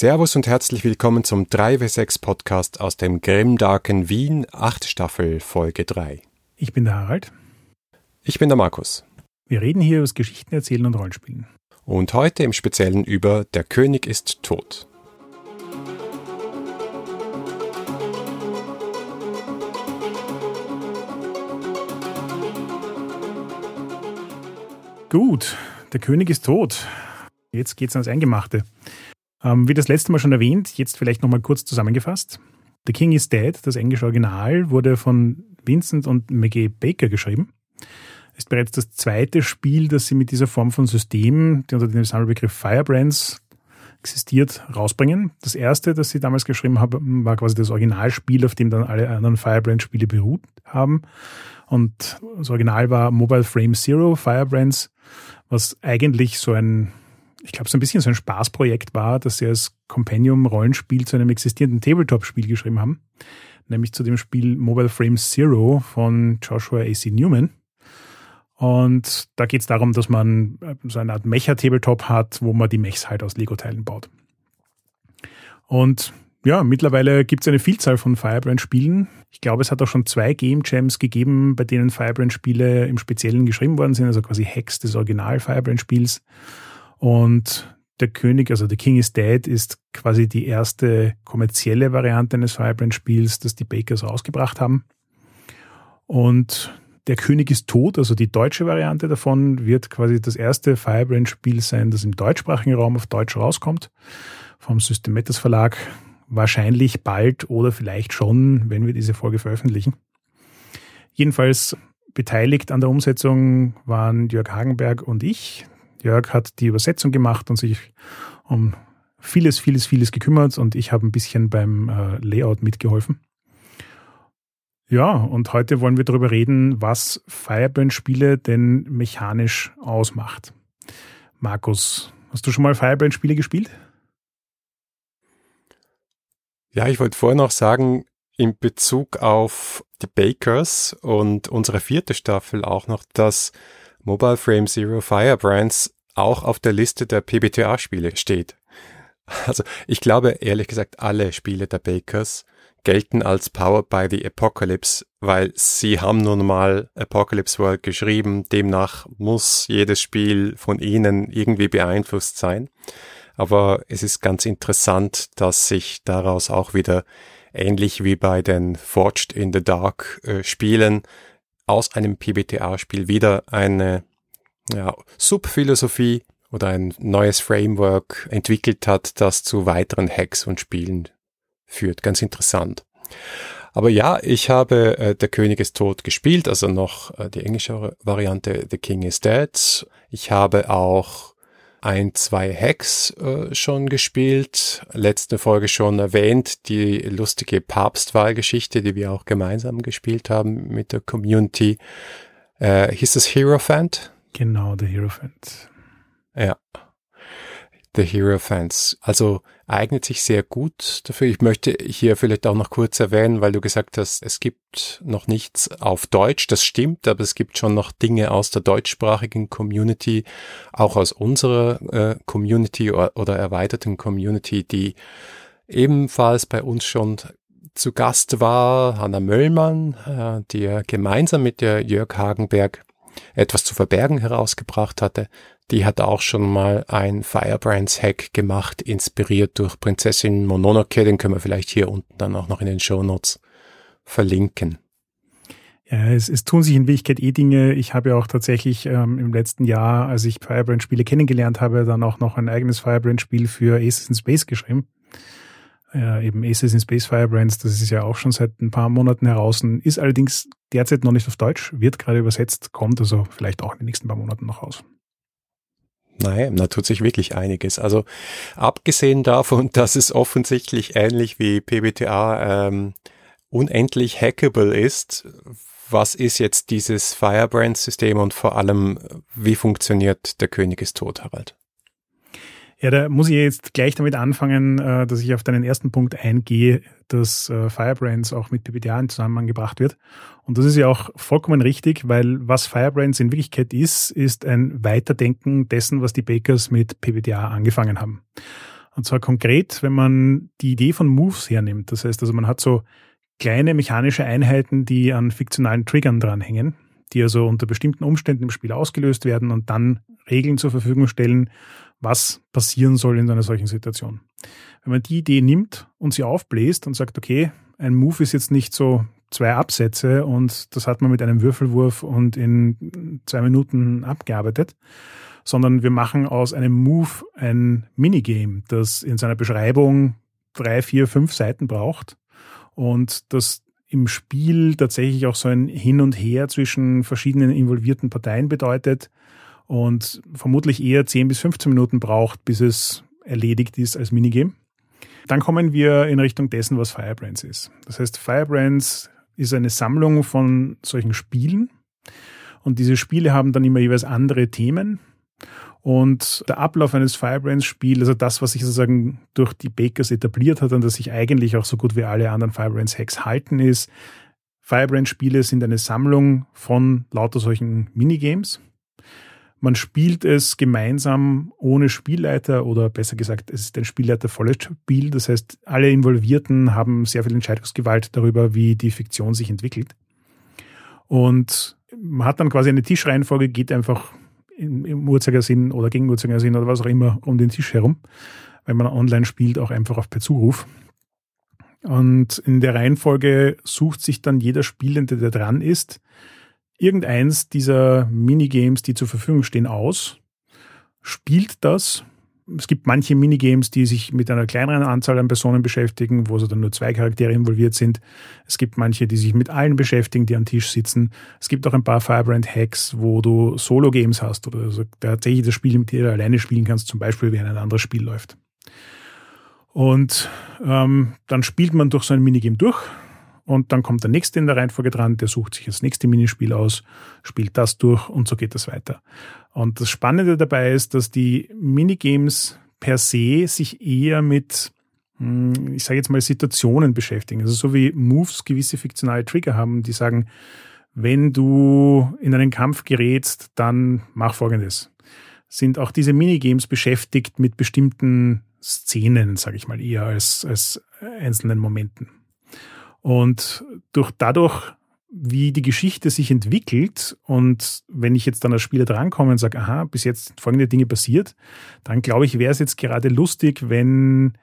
Servus und herzlich willkommen zum 3W6 Podcast aus dem Grimdarken Wien, 8 Staffel, Folge 3. Ich bin der Harald. Ich bin der Markus. Wir reden hier über das Geschichten erzählen und Rollenspielen. Und heute im Speziellen über Der König ist tot. Gut, der König ist tot. Jetzt geht's ans Eingemachte. Ähm, wie das letzte Mal schon erwähnt, jetzt vielleicht nochmal kurz zusammengefasst. The King is Dead, das englische Original, wurde von Vincent und Maggie Baker geschrieben. Ist bereits das zweite Spiel, das sie mit dieser Form von System, die unter dem Sammelbegriff Firebrands existiert, rausbringen. Das erste, das sie damals geschrieben haben, war quasi das Originalspiel, auf dem dann alle anderen Firebrand-Spiele beruht haben. Und das Original war Mobile Frame Zero Firebrands, was eigentlich so ein ich glaube, so ein bisschen so ein Spaßprojekt war, dass sie als Compendium-Rollenspiel zu einem existierenden Tabletop-Spiel geschrieben haben, nämlich zu dem Spiel Mobile Frame Zero von Joshua A.C. Newman. Und da geht es darum, dass man äh, so eine Art Mecha-Tabletop hat, wo man die Mechs halt aus Lego-Teilen baut. Und ja, mittlerweile gibt es eine Vielzahl von Firebrand-Spielen. Ich glaube, es hat auch schon zwei Game Jams gegeben, bei denen Firebrand-Spiele im Speziellen geschrieben worden sind, also quasi Hacks des Original-Firebrand-Spiels. Und der König, also The King is Dead, ist quasi die erste kommerzielle Variante eines Firebrand-Spiels, das die Bakers rausgebracht haben. Und der König ist tot, also die deutsche Variante davon, wird quasi das erste Firebrand-Spiel sein, das im deutschsprachigen Raum auf Deutsch rauskommt. Vom System Verlag. Wahrscheinlich bald oder vielleicht schon, wenn wir diese Folge veröffentlichen. Jedenfalls beteiligt an der Umsetzung waren Jörg Hagenberg und ich. Jörg hat die Übersetzung gemacht und sich um vieles, vieles, vieles gekümmert und ich habe ein bisschen beim äh, Layout mitgeholfen. Ja, und heute wollen wir darüber reden, was Firebrand-Spiele denn mechanisch ausmacht. Markus, hast du schon mal Firebrand-Spiele gespielt? Ja, ich wollte vorher noch sagen, in Bezug auf die Bakers und unsere vierte Staffel auch noch, dass Mobile Frame Zero Firebrands auch auf der Liste der PBTA-Spiele steht. Also ich glaube ehrlich gesagt, alle Spiele der Bakers gelten als Powered by the Apocalypse, weil sie haben nun mal Apocalypse World geschrieben, demnach muss jedes Spiel von ihnen irgendwie beeinflusst sein. Aber es ist ganz interessant, dass sich daraus auch wieder ähnlich wie bei den Forged in the Dark äh, Spielen aus einem PBTA-Spiel wieder eine ja, Subphilosophie oder ein neues Framework entwickelt hat, das zu weiteren Hacks und Spielen führt. Ganz interessant. Aber ja, ich habe äh, Der König ist tot gespielt, also noch äh, die englische Variante The King is Dead. Ich habe auch ein, zwei Hacks äh, schon gespielt. Letzte Folge schon erwähnt, die lustige Papstwahlgeschichte, die wir auch gemeinsam gespielt haben mit der Community. Äh, hieß das Hero Fant? Genau, The Hero Fant. Ja. The Hero Fans. Also eignet sich sehr gut dafür. Ich möchte hier vielleicht auch noch kurz erwähnen, weil du gesagt hast, es gibt noch nichts auf Deutsch. Das stimmt, aber es gibt schon noch Dinge aus der deutschsprachigen Community, auch aus unserer äh, Community oder, oder erweiterten Community, die ebenfalls bei uns schon zu Gast war. Hanna Möllmann, äh, die gemeinsam mit der Jörg Hagenberg etwas zu verbergen herausgebracht hatte. Die hat auch schon mal ein Firebrands Hack gemacht, inspiriert durch Prinzessin Mononoke. Den können wir vielleicht hier unten dann auch noch in den Show Notes verlinken. Ja, es, es tun sich in Wirklichkeit eh Dinge. Ich habe ja auch tatsächlich ähm, im letzten Jahr, als ich Firebrand-Spiele kennengelernt habe, dann auch noch ein eigenes Firebrand-Spiel für Aces in Space geschrieben. Ja, eben Aces in Space Firebrands, das ist ja auch schon seit ein paar Monaten heraus, ist allerdings derzeit noch nicht auf Deutsch, wird gerade übersetzt, kommt also vielleicht auch in den nächsten paar Monaten noch raus. Nein, da tut sich wirklich einiges. Also abgesehen davon, dass es offensichtlich ähnlich wie PBTA ähm, unendlich hackable ist, was ist jetzt dieses Firebrand-System und vor allem, wie funktioniert der König ist tot, Harald? Ja, da muss ich jetzt gleich damit anfangen, äh, dass ich auf deinen ersten Punkt eingehe, dass äh, Firebrands auch mit PBTA in Zusammenhang gebracht wird. Und das ist ja auch vollkommen richtig, weil was Firebrands in Wirklichkeit ist, ist ein Weiterdenken dessen, was die Bakers mit PBTA angefangen haben. Und zwar konkret, wenn man die Idee von Moves hernimmt. Das heißt also, man hat so kleine mechanische Einheiten, die an fiktionalen Triggern dranhängen, die also unter bestimmten Umständen im Spiel ausgelöst werden und dann Regeln zur Verfügung stellen, was passieren soll in einer solchen Situation. Wenn man die Idee nimmt und sie aufbläst und sagt, okay, ein Move ist jetzt nicht so zwei Absätze und das hat man mit einem Würfelwurf und in zwei Minuten abgearbeitet, sondern wir machen aus einem Move ein Minigame, das in seiner Beschreibung drei, vier, fünf Seiten braucht und das im Spiel tatsächlich auch so ein Hin und Her zwischen verschiedenen involvierten Parteien bedeutet und vermutlich eher 10 bis 15 Minuten braucht, bis es erledigt ist als Minigame. Dann kommen wir in Richtung dessen, was Firebrands ist. Das heißt, Firebrands ist eine Sammlung von solchen Spielen und diese Spiele haben dann immer jeweils andere Themen und der Ablauf eines Firebrands-Spiels, also das, was sich sozusagen durch die Bakers etabliert hat und das sich eigentlich auch so gut wie alle anderen Firebrands-Hacks halten, ist, Firebrand-Spiele sind eine Sammlung von lauter solchen Minigames. Man spielt es gemeinsam ohne Spielleiter oder besser gesagt, es ist ein spielleitervolles Spiel. Das heißt, alle Involvierten haben sehr viel Entscheidungsgewalt darüber, wie die Fiktion sich entwickelt. Und man hat dann quasi eine Tischreihenfolge, geht einfach im, Uhrzeigersinn oder gegen Uhrzeigersinn oder was auch immer um den Tisch herum, wenn man online spielt, auch einfach auf per Zuruf. Und in der Reihenfolge sucht sich dann jeder Spielende, der dran ist, irgendeins dieser Minigames, die zur Verfügung stehen, aus, spielt das es gibt manche Minigames, die sich mit einer kleineren Anzahl an Personen beschäftigen, wo so dann nur zwei Charaktere involviert sind. Es gibt manche, die sich mit allen beschäftigen, die am Tisch sitzen. Es gibt auch ein paar Firebrand-Hacks, wo du Solo-Games hast oder also tatsächlich das Spiel mit dir alleine spielen kannst, zum Beispiel, während ein anderes Spiel läuft. Und ähm, dann spielt man durch so ein Minigame durch und dann kommt der nächste in der Reihenfolge dran, der sucht sich das nächste Minispiel aus, spielt das durch und so geht das weiter. Und das Spannende dabei ist, dass die Minigames per se sich eher mit, hm, ich sage jetzt mal, Situationen beschäftigen. Also so wie Moves gewisse fiktionale Trigger haben, die sagen, wenn du in einen Kampf gerätst, dann mach Folgendes. Sind auch diese Minigames beschäftigt mit bestimmten Szenen, sage ich mal, eher als, als einzelnen Momenten. Und durch dadurch, wie die Geschichte sich entwickelt und wenn ich jetzt dann als Spieler drankomme und sage, aha, bis jetzt folgende Dinge passiert, dann glaube ich, wäre es jetzt gerade lustig, wenn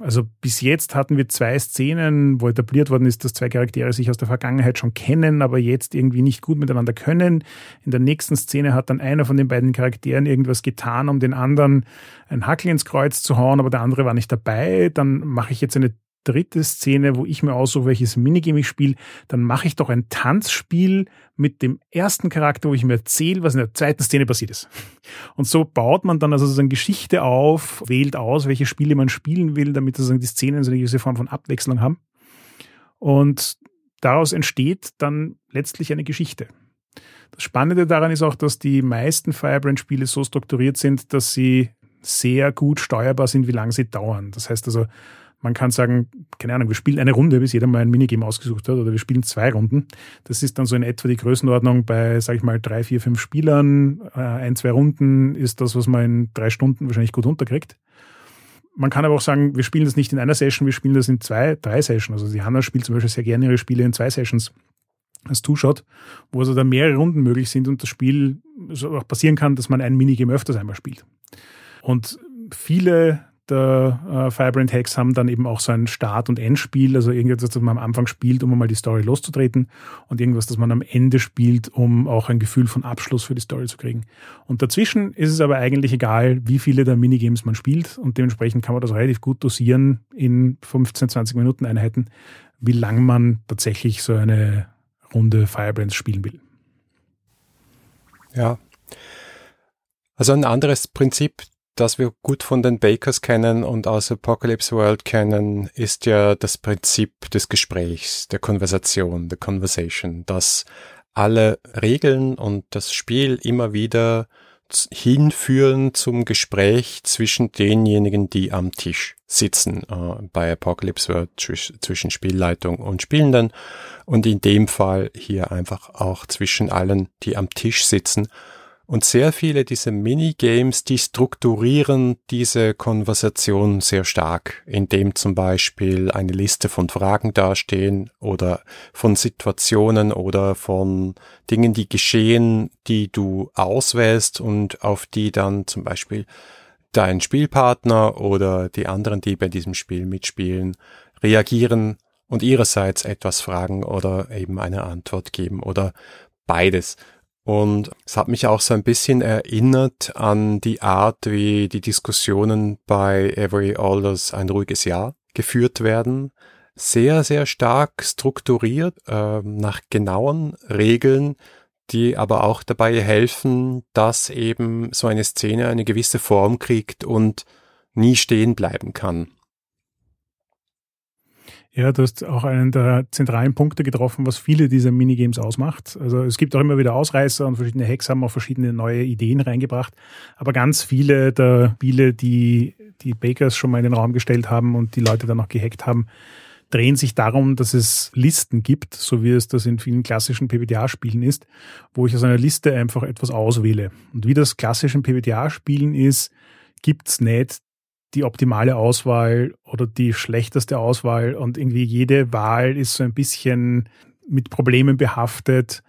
also bis jetzt hatten wir zwei Szenen, wo etabliert worden ist, dass zwei Charaktere sich aus der Vergangenheit schon kennen, aber jetzt irgendwie nicht gut miteinander können. In der nächsten Szene hat dann einer von den beiden Charakteren irgendwas getan, um den anderen ein Hackel ins Kreuz zu hauen, aber der andere war nicht dabei. Dann mache ich jetzt eine dritte Szene, wo ich mir aussuche, welches Minigame ich spiele, dann mache ich doch ein Tanzspiel mit dem ersten Charakter, wo ich mir erzähle, was in der zweiten Szene passiert ist. Und so baut man dann also sozusagen Geschichte auf, wählt aus, welche Spiele man spielen will, damit sozusagen die Szenen so eine gewisse Form von Abwechslung haben. Und daraus entsteht dann letztlich eine Geschichte. Das Spannende daran ist auch, dass die meisten Firebrand-Spiele so strukturiert sind, dass sie sehr gut steuerbar sind, wie lange sie dauern. Das heißt also, man kann sagen, keine Ahnung, wir spielen eine Runde, bis jeder mal ein Minigame ausgesucht hat, oder wir spielen zwei Runden. Das ist dann so in etwa die Größenordnung bei, sag ich mal, drei, vier, fünf Spielern. Äh, ein, zwei Runden ist das, was man in drei Stunden wahrscheinlich gut unterkriegt. Man kann aber auch sagen, wir spielen das nicht in einer Session, wir spielen das in zwei, drei Sessions. Also die Hanna spielt zum Beispiel sehr gerne ihre Spiele in zwei Sessions als Two-Shot, wo also da mehrere Runden möglich sind und das Spiel auch passieren kann, dass man ein Minigame öfters einmal spielt. Und viele der äh, Firebrand Hacks haben dann eben auch so ein Start- und Endspiel, also irgendetwas, das man am Anfang spielt, um mal die Story loszutreten und irgendwas, das man am Ende spielt, um auch ein Gefühl von Abschluss für die Story zu kriegen. Und dazwischen ist es aber eigentlich egal, wie viele der Minigames man spielt und dementsprechend kann man das relativ gut dosieren in 15, 20 Minuten Einheiten, wie lang man tatsächlich so eine Runde Firebrands spielen will. Ja. Also ein anderes Prinzip, das wir gut von den Bakers kennen und aus Apocalypse World kennen, ist ja das Prinzip des Gesprächs, der Konversation, der Conversation, dass alle Regeln und das Spiel immer wieder hinführen zum Gespräch zwischen denjenigen, die am Tisch sitzen, äh, bei Apocalypse World zwischen Spielleitung und Spielenden und in dem Fall hier einfach auch zwischen allen, die am Tisch sitzen Und sehr viele dieser Minigames, die strukturieren diese Konversation sehr stark, indem zum Beispiel eine Liste von Fragen dastehen oder von Situationen oder von Dingen, die geschehen, die du auswählst und auf die dann zum Beispiel dein Spielpartner oder die anderen, die bei diesem Spiel mitspielen, reagieren und ihrerseits etwas fragen oder eben eine Antwort geben oder beides. Und es hat mich auch so ein bisschen erinnert an die Art, wie die Diskussionen bei Every Alders ein ruhiges Jahr geführt werden. Sehr, sehr stark strukturiert, äh, nach genauen Regeln, die aber auch dabei helfen, dass eben so eine Szene eine gewisse Form kriegt und nie stehen bleiben kann. Ja, du hast auch einen der zentralen Punkte getroffen, was viele dieser Minigames ausmacht. Also es gibt auch immer wieder Ausreißer und verschiedene Hacks haben auch verschiedene neue Ideen reingebracht. Aber ganz viele der Spiele, die die Bakers schon mal in den Raum gestellt haben und die Leute dann auch gehackt haben, drehen sich darum, dass es Listen gibt, so wie es das in vielen klassischen PBTA-Spielen ist, wo ich aus einer Liste einfach etwas auswähle. Und wie das klassischen PBTA-Spielen ist, gibt's nicht die optimale Auswahl oder die schlechteste Auswahl und irgendwie jede Wahl ist so ein bisschen mit Problemen behaftet.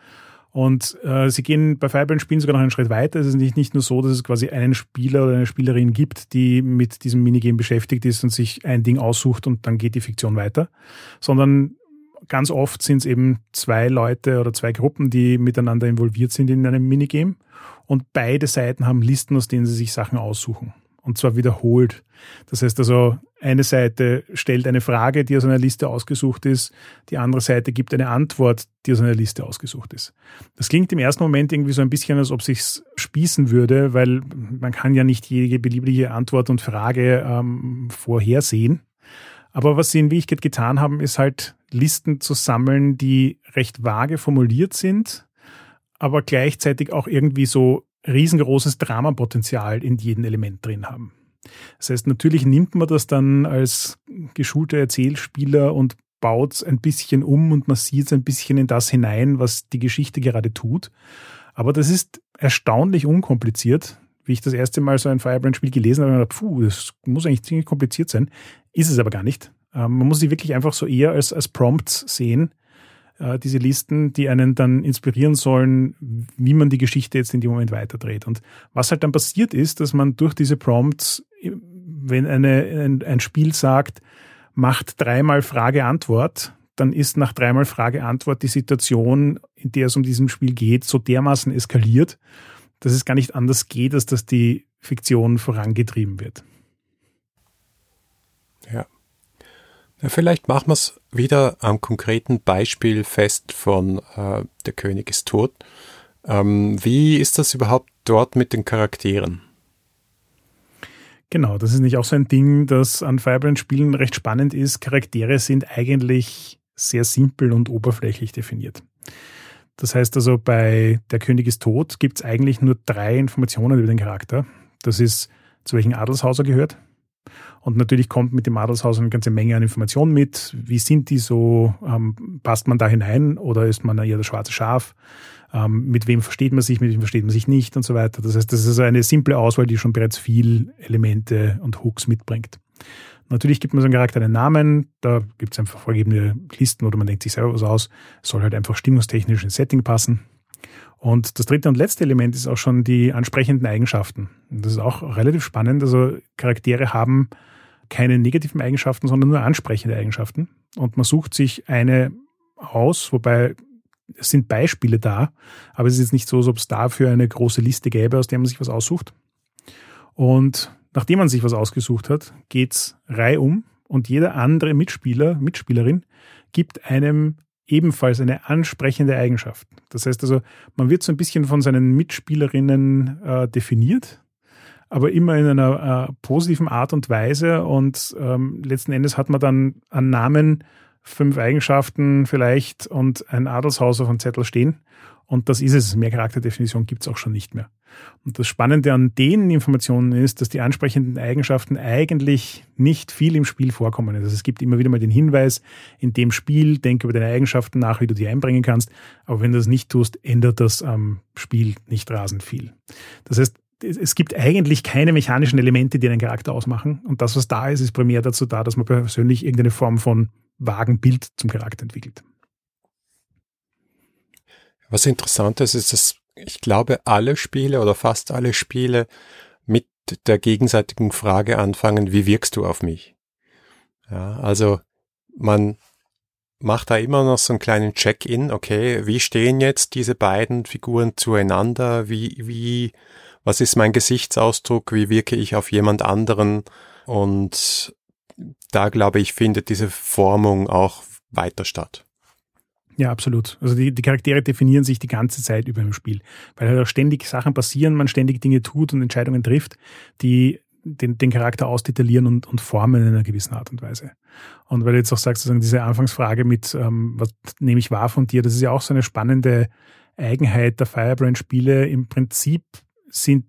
Und äh, sie gehen bei Firebrand-Spielen sogar noch einen Schritt weiter. Es ist nicht, nicht nur so, dass es quasi einen Spieler oder eine Spielerin gibt, die mit diesem Minigame beschäftigt ist und sich ein Ding aussucht und dann geht die Fiktion weiter, sondern ganz oft sind es eben zwei Leute oder zwei Gruppen, die miteinander involviert sind in einem Minigame und beide Seiten haben Listen, aus denen sie sich Sachen aussuchen und zwar wiederholt. Das heißt also, eine Seite stellt eine Frage, die aus einer Liste ausgesucht ist, die andere Seite gibt eine Antwort, die aus einer Liste ausgesucht ist. Das klingt im ersten Moment irgendwie so ein bisschen, als ob sich's spießen würde, weil man kann ja nicht jede beliebige Antwort und Frage ähm, vorhersehen. Aber was sie in Wirklichkeit getan haben, ist halt Listen zu sammeln, die recht vage formuliert sind, aber gleichzeitig auch irgendwie so riesengroßes Dramapotenzial in jedem Element drin haben. Das heißt, natürlich nimmt man das dann als geschulter Erzählspieler und baut es ein bisschen um und man sieht es ein bisschen in das hinein, was die Geschichte gerade tut. Aber das ist erstaunlich unkompliziert. Wie ich das erste Mal so ein Firebrand-Spiel gelesen habe, ich gedacht, puh, das muss eigentlich ziemlich kompliziert sein. Ist es aber gar nicht. Ähm, man muss sie wirklich einfach so eher als, als Prompts sehen, äh, diese Listen, die einen dann inspirieren sollen, wie man die Geschichte jetzt in dem Moment weiterdreht. Und was halt dann passiert ist, dass man durch diese Prompts, wenn eine, ein, ein Spiel sagt, macht dreimal Frage-Antwort, dann ist nach dreimal Frage-Antwort die Situation, in der es um diesem Spiel geht, so dermaßen eskaliert, dass es gar nicht anders geht, als dass die Fiktion vorangetrieben wird. Ja. Vielleicht machen wir es wieder am konkreten Beispiel fest von äh, Der König ist tot. Ähm, wie ist das überhaupt dort mit den Charakteren? Genau, das ist nicht auch so ein Ding, das an Firebrand-Spielen recht spannend ist. Charaktere sind eigentlich sehr simpel und oberflächlich definiert. Das heißt also, bei Der König ist tot gibt es eigentlich nur drei Informationen über den Charakter. Das ist, zu welchem Adelshaus er gehört, und natürlich kommt mit dem Adelshaus eine ganze Menge an Informationen mit. Wie sind die so? Ähm, passt man da hinein oder ist man eher das schwarze Schaf? Ähm, mit wem versteht man sich, mit wem versteht man sich nicht und so weiter. Das heißt, das ist eine simple Auswahl, die schon bereits viel Elemente und Hooks mitbringt. Natürlich gibt man so einem Charakter einen Namen, da gibt es einfach vorgegebene Listen oder man denkt sich selber was aus. Soll halt einfach stimmungstechnisch ins Setting passen. Und das dritte und letzte Element ist auch schon die ansprechenden Eigenschaften. Das ist auch relativ spannend. Also Charaktere haben keine negativen Eigenschaften, sondern nur ansprechende Eigenschaften. Und man sucht sich eine aus, wobei es sind Beispiele da, aber es ist jetzt nicht so, als ob es dafür eine große Liste gäbe, aus der man sich was aussucht. Und nachdem man sich was ausgesucht hat, geht's reihum und jeder andere Mitspieler, Mitspielerin gibt einem ebenfalls eine ansprechende Eigenschaft. Das heißt also, man wird so ein bisschen von seinen Mitspielerinnen äh, definiert aber immer in einer äh, positiven Art und Weise. Und ähm, letzten Endes hat man dann an Namen fünf Eigenschaften vielleicht und ein Adelshaus auf dem Zettel stehen. Und das ist es. Mehr Charakterdefinition gibt es auch schon nicht mehr. Und das Spannende an den Informationen ist, dass die ansprechenden Eigenschaften eigentlich nicht viel im Spiel vorkommen. Also es gibt immer wieder mal den Hinweis, in dem Spiel denke über deine Eigenschaften nach, wie du die einbringen kannst. Aber wenn du das nicht tust, ändert das am Spiel nicht rasend viel. Das heißt, es gibt eigentlich keine mechanischen Elemente, die einen Charakter ausmachen. Und das, was da ist, ist primär dazu da, dass man persönlich irgendeine Form von vagen Bild zum Charakter entwickelt. Was interessant ist, ist, dass ich glaube, alle Spiele oder fast alle Spiele mit der gegenseitigen Frage anfangen, wie wirkst du auf mich? Ja, also man macht da immer noch so einen kleinen Check-in, okay, wie stehen jetzt diese beiden Figuren zueinander? Wie, wie, was ist mein Gesichtsausdruck? Wie wirke ich auf jemand anderen? Und da glaube ich, findet diese Formung auch weiter statt. Ja, absolut. Also die, die Charaktere definieren sich die ganze Zeit über im Spiel, weil halt auch ständig Sachen passieren, man ständig Dinge tut und Entscheidungen trifft, die den, den Charakter ausdetaillieren und, und formen in einer gewissen Art und Weise. Und weil du jetzt auch sagst, sozusagen diese Anfangsfrage mit, ähm, was nehme ich wahr von dir, das ist ja auch so eine spannende Eigenheit der Firebrand-Spiele. Im Prinzip sind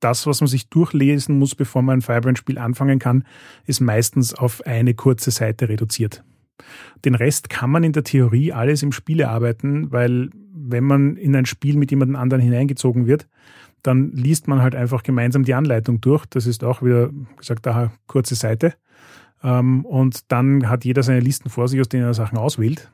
das, was man sich durchlesen muss, bevor man ein Firebrand-Spiel anfangen kann, ist meistens auf eine kurze Seite reduziert. Den Rest kann man in der Theorie alles im Spiel erarbeiten, weil wenn man in ein Spiel mit jemand anderen hineingezogen wird, dann liest man halt einfach gemeinsam die Anleitung durch. Das ist auch wieder, gesagt, eine kurze Seite. Ähm, und dann hat jeder seine Listen vor sich, aus denen er Sachen auswählt.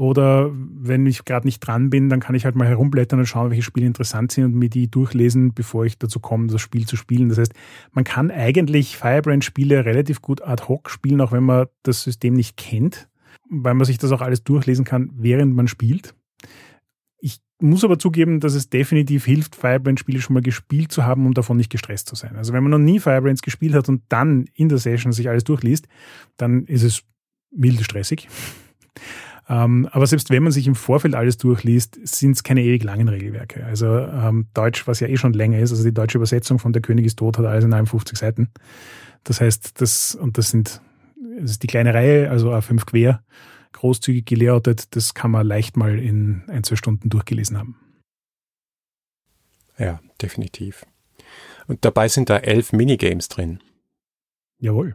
Oder wenn ich gerade nicht dran bin, dann kann ich halt mal herumblättern und schauen, welche Spiele interessant sind und mir die durchlesen, bevor ich dazu komme, das Spiel zu spielen. Das heißt, man kann eigentlich Firebrand-Spiele relativ gut ad hoc spielen, auch wenn man das System nicht kennt, weil man sich das auch alles durchlesen kann, während man spielt. Ich muss aber zugeben, dass es definitiv hilft, Firebrand-Spiele schon mal gespielt zu haben, um davon nicht gestresst zu sein. Also wenn man noch nie Firebrands gespielt hat und dann in der Session sich alles durchliest, dann ist es milde stressig. Ähm, aber selbst wenn man sich im Vorfeld alles durchliest, sind es keine ewig langen Regelwerke. Also ähm, Deutsch, was ja eh schon länger ist, also die deutsche Übersetzung von Der König ist tot, hat alles in 51 Seiten. Das heißt, das, und das sind, das ist die kleine Reihe, also A5 quer, großzügig gelayoutet, das kann man leicht mal in ein, zwei Stunden durchgelesen haben. Ja, definitiv. Und dabei sind da elf Minigames drin. Jawohl.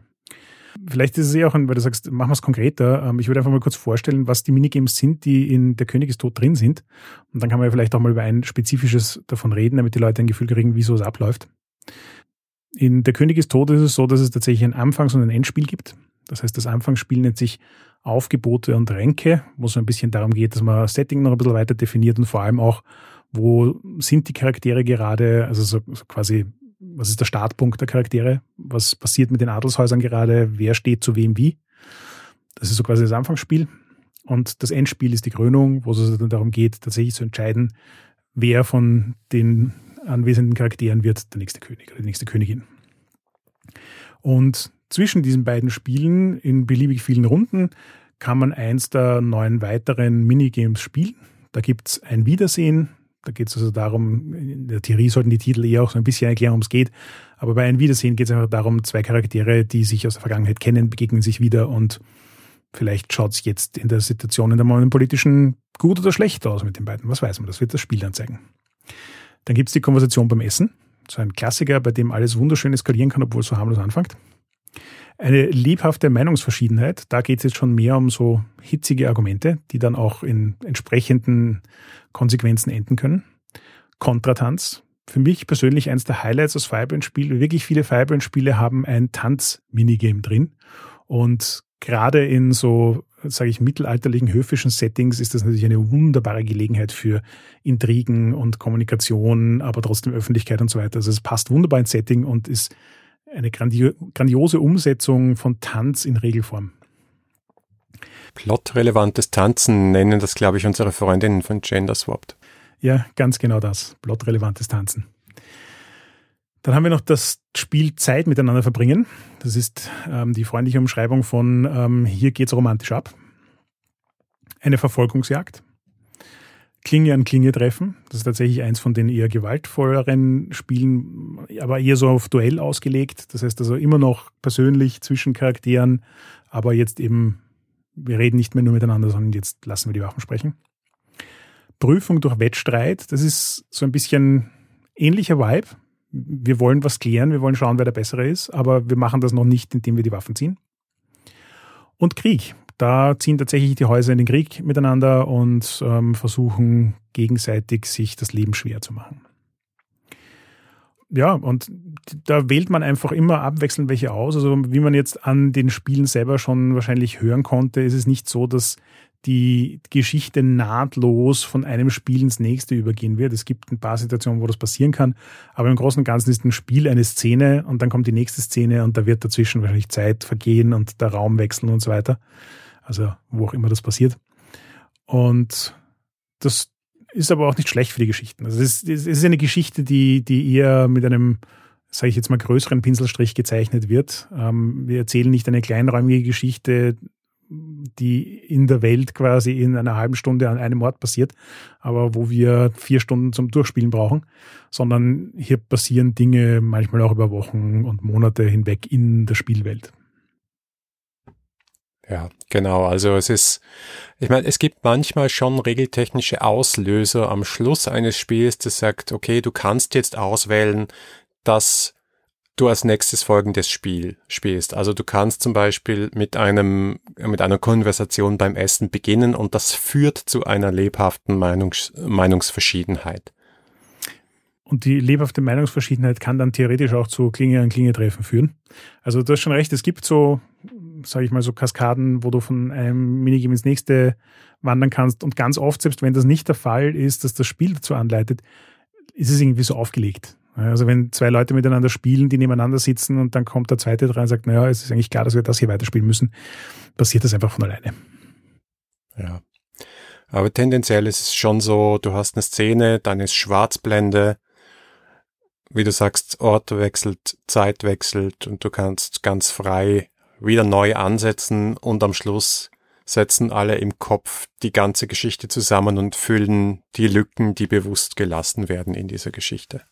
Vielleicht ist es ja auch, weil du sagst, machen wir es konkreter. Ähm, ich würde einfach mal kurz vorstellen, was die Minigames sind, die in Der König ist tot drin sind. Und dann kann man ja vielleicht auch mal über ein spezifisches davon reden, damit die Leute ein Gefühl kriegen, wie so es abläuft. In Der König ist tot ist es so, dass es tatsächlich ein Anfangs- und ein Endspiel gibt. Das heißt, das Anfangsspiel nennt sich Aufgebote und Ränke, wo es ein bisschen darum geht, dass man Setting noch ein bisschen weiter definiert und vor allem auch, wo sind die Charaktere gerade, also so, so quasi was ist der Startpunkt der Charaktere, was passiert mit den Adelshäusern gerade, wer steht zu wem wie. Das ist so quasi das Anfangsspiel. Und das Endspiel ist die Krönung, wo es dann darum geht, tatsächlich zu entscheiden, wer von den anwesenden Charakteren wird der nächste König oder die nächste Königin. Und zwischen diesen beiden Spielen in beliebig vielen Runden kann man eins der neun weiteren Minigames spielen. Da gibt es ein Wiedersehen, da geht es also darum, in der Theorie sollten die Titel eher auch so ein bisschen erklären, worum es geht. Aber bei einem Wiedersehen geht es einfach darum, zwei Charaktere, die sich aus der Vergangenheit kennen, begegnen sich wieder und vielleicht schaut es jetzt in der Situation in der momentanen politischen gut oder schlecht aus mit den beiden. Was weiß man, das wird das Spiel dann zeigen. Dann gibt es die Konversation beim Essen. So ein Klassiker, bei dem alles wunderschön eskalieren kann, obwohl es so harmlos anfängt. Eine lebhafte Meinungsverschiedenheit, da geht es jetzt schon mehr um so hitzige Argumente, die dann auch in entsprechenden Konsequenzen enden können. Kontratanz, für mich persönlich eines der Highlights aus Firebrand-Spielen. Wirklich viele Firebrand-Spiele haben ein Tanz-Minigame drin. Und gerade in so, sage ich, mittelalterlichen, höfischen Settings ist das natürlich eine wunderbare Gelegenheit für Intrigen und Kommunikation, aber trotzdem Öffentlichkeit und so weiter. Also es passt wunderbar ins Setting und ist eine grandiose Umsetzung von Tanz in Regelform. Plotrelevantes Tanzen nennen das, glaube ich, unsere Freundinnen von Gender Swapped. Ja, ganz genau das. Plotrelevantes Tanzen. Dann haben wir noch das Spiel Zeit miteinander verbringen. Das ist ähm, die freundliche Umschreibung von ähm, Hier geht's romantisch ab. Eine Verfolgungsjagd. Klinge an Klinge treffen. Das ist tatsächlich eins von den eher gewaltvolleren Spielen, aber eher so auf Duell ausgelegt. Das heißt also immer noch persönlich zwischen Charakteren, aber jetzt eben, wir reden nicht mehr nur miteinander, sondern jetzt lassen wir die Waffen sprechen. Prüfung durch Wettstreit. Das ist so ein bisschen ähnlicher Vibe. Wir wollen was klären, wir wollen schauen, wer der Bessere ist, aber wir machen das noch nicht, indem wir die Waffen ziehen. Und Krieg. Da ziehen tatsächlich die Häuser in den Krieg miteinander und ähm, versuchen gegenseitig sich das Leben schwer zu machen. Ja, und da wählt man einfach immer abwechselnd welche aus. Also wie man jetzt an den Spielen selber schon wahrscheinlich hören konnte, ist es nicht so, dass die Geschichte nahtlos von einem Spiel ins nächste übergehen wird. Es gibt ein paar Situationen, wo das passieren kann, aber im Großen und Ganzen ist ein Spiel eine Szene und dann kommt die nächste Szene und da wird dazwischen wahrscheinlich Zeit vergehen und der Raum wechseln und so weiter. Also wo auch immer das passiert. Und das ist aber auch nicht schlecht für die Geschichten. Also es ist, es ist eine Geschichte, die, die eher mit einem, sage ich jetzt mal, größeren Pinselstrich gezeichnet wird. Ähm, wir erzählen nicht eine kleinräumige Geschichte, die in der Welt quasi in einer halben Stunde an einem Ort passiert, aber wo wir vier Stunden zum Durchspielen brauchen, sondern hier passieren Dinge manchmal auch über Wochen und Monate hinweg in der Spielwelt. Ja, genau. Also es ist, ich meine, es gibt manchmal schon regeltechnische Auslöser am Schluss eines Spiels, das sagt, okay, du kannst jetzt auswählen, dass du als nächstes folgendes Spiel spielst. Also du kannst zum Beispiel mit einem, mit einer Konversation beim Essen beginnen und das führt zu einer lebhaften Meinungs Meinungsverschiedenheit. Und die lebhafte Meinungsverschiedenheit kann dann theoretisch auch zu Klinge an Klinge treffen führen. Also du hast schon recht, es gibt so, sage ich mal, so Kaskaden, wo du von einem Minigame ins nächste wandern kannst. Und ganz oft, selbst wenn das nicht der Fall ist, dass das Spiel dazu anleitet, ist es irgendwie so aufgelegt. Also wenn zwei Leute miteinander spielen, die nebeneinander sitzen und dann kommt der zweite dran und sagt, naja, es ist eigentlich klar, dass wir das hier weiterspielen müssen, passiert das einfach von alleine. Ja. Aber tendenziell ist es schon so, du hast eine Szene, dann ist Schwarzblende, wie du sagst, Ort wechselt, Zeit wechselt und du kannst ganz frei wieder neu ansetzen und am Schluss setzen alle im Kopf die ganze Geschichte zusammen und füllen die Lücken, die bewusst gelassen werden in dieser Geschichte.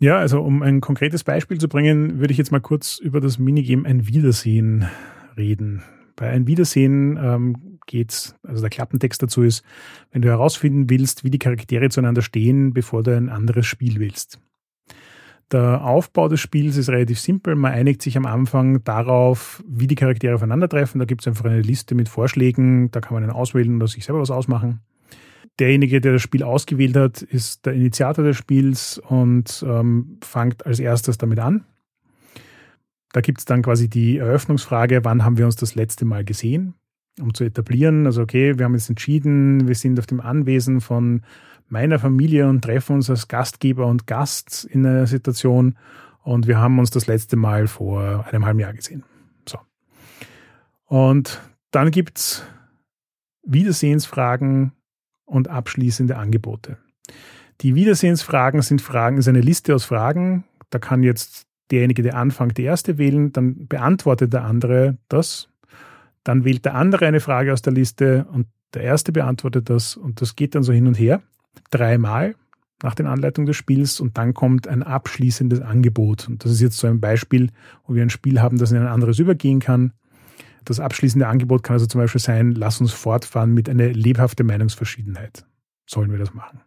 Ja, also um ein konkretes Beispiel zu bringen, würde ich jetzt mal kurz über das Minigame Ein Wiedersehen reden. Bei Ein Wiedersehen ähm, geht's, also der Klappentext dazu ist, wenn du herausfinden willst, wie die Charaktere zueinander stehen, bevor du ein anderes Spiel willst. Der Aufbau des Spiels ist relativ simpel. Man einigt sich am Anfang darauf, wie die Charaktere aufeinandertreffen. Da gibt es einfach eine Liste mit Vorschlägen. Da kann man einen auswählen oder sich selber was ausmachen derjenige, der das Spiel ausgewählt hat, ist der Initiator des Spiels und ähm, fängt als erstes damit an. Da gibt es dann quasi die Eröffnungsfrage, wann haben wir uns das letzte Mal gesehen, um zu etablieren, also okay, wir haben jetzt entschieden, wir sind auf dem Anwesen von meiner Familie und treffen uns als Gastgeber und Gast in einer Situation und wir haben uns das letzte Mal vor einem halben Jahr gesehen. So. Und dann gibt es Wiedersehensfragen und abschließende Angebote. Die Wiedersehensfragen sind Fragen, ist eine Liste aus Fragen. Da kann jetzt derjenige, der anfängt, die erste wählen, dann beantwortet der andere das. Dann wählt der andere eine Frage aus der Liste und der erste beantwortet das und das geht dann so hin und her. Dreimal nach den Anleitungen des Spiels und dann kommt ein abschließendes Angebot. Und das ist jetzt so ein Beispiel, wo wir ein Spiel haben, das in ein anderes übergehen kann. Das abschließende Angebot kann also zum Beispiel sein, lass uns fortfahren mit einer lebhaften Meinungsverschiedenheit. Sollen wir das machen?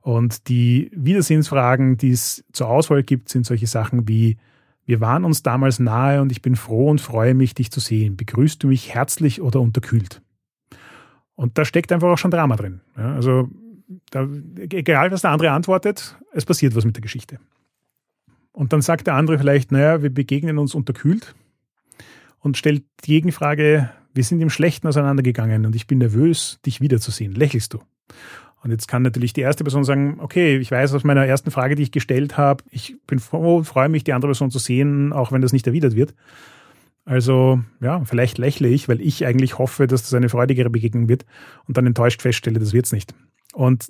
Und die Wiedersehensfragen, die es zur Auswahl gibt, sind solche Sachen wie, wir waren uns damals nahe und ich bin froh und freue mich, dich zu sehen. Begrüßt du mich herzlich oder unterkühlt? Und da steckt einfach auch schon Drama drin. Ja, also da, egal, was der andere antwortet, es passiert was mit der Geschichte. Und dann sagt der andere vielleicht, naja, wir begegnen uns unterkühlt und stellt die Gegenfrage, wir sind im Schlechten auseinandergegangen und ich bin nervös, dich wiederzusehen. Lächelst du? Und jetzt kann natürlich die erste Person sagen, okay, ich weiß aus meiner ersten Frage, die ich gestellt habe, ich bin froh, freue mich, die andere Person zu sehen, auch wenn das nicht erwidert wird. Also ja, vielleicht lächle ich, weil ich eigentlich hoffe, dass das eine freudigere Begegnung wird und dann enttäuscht feststelle, das wird's nicht. Und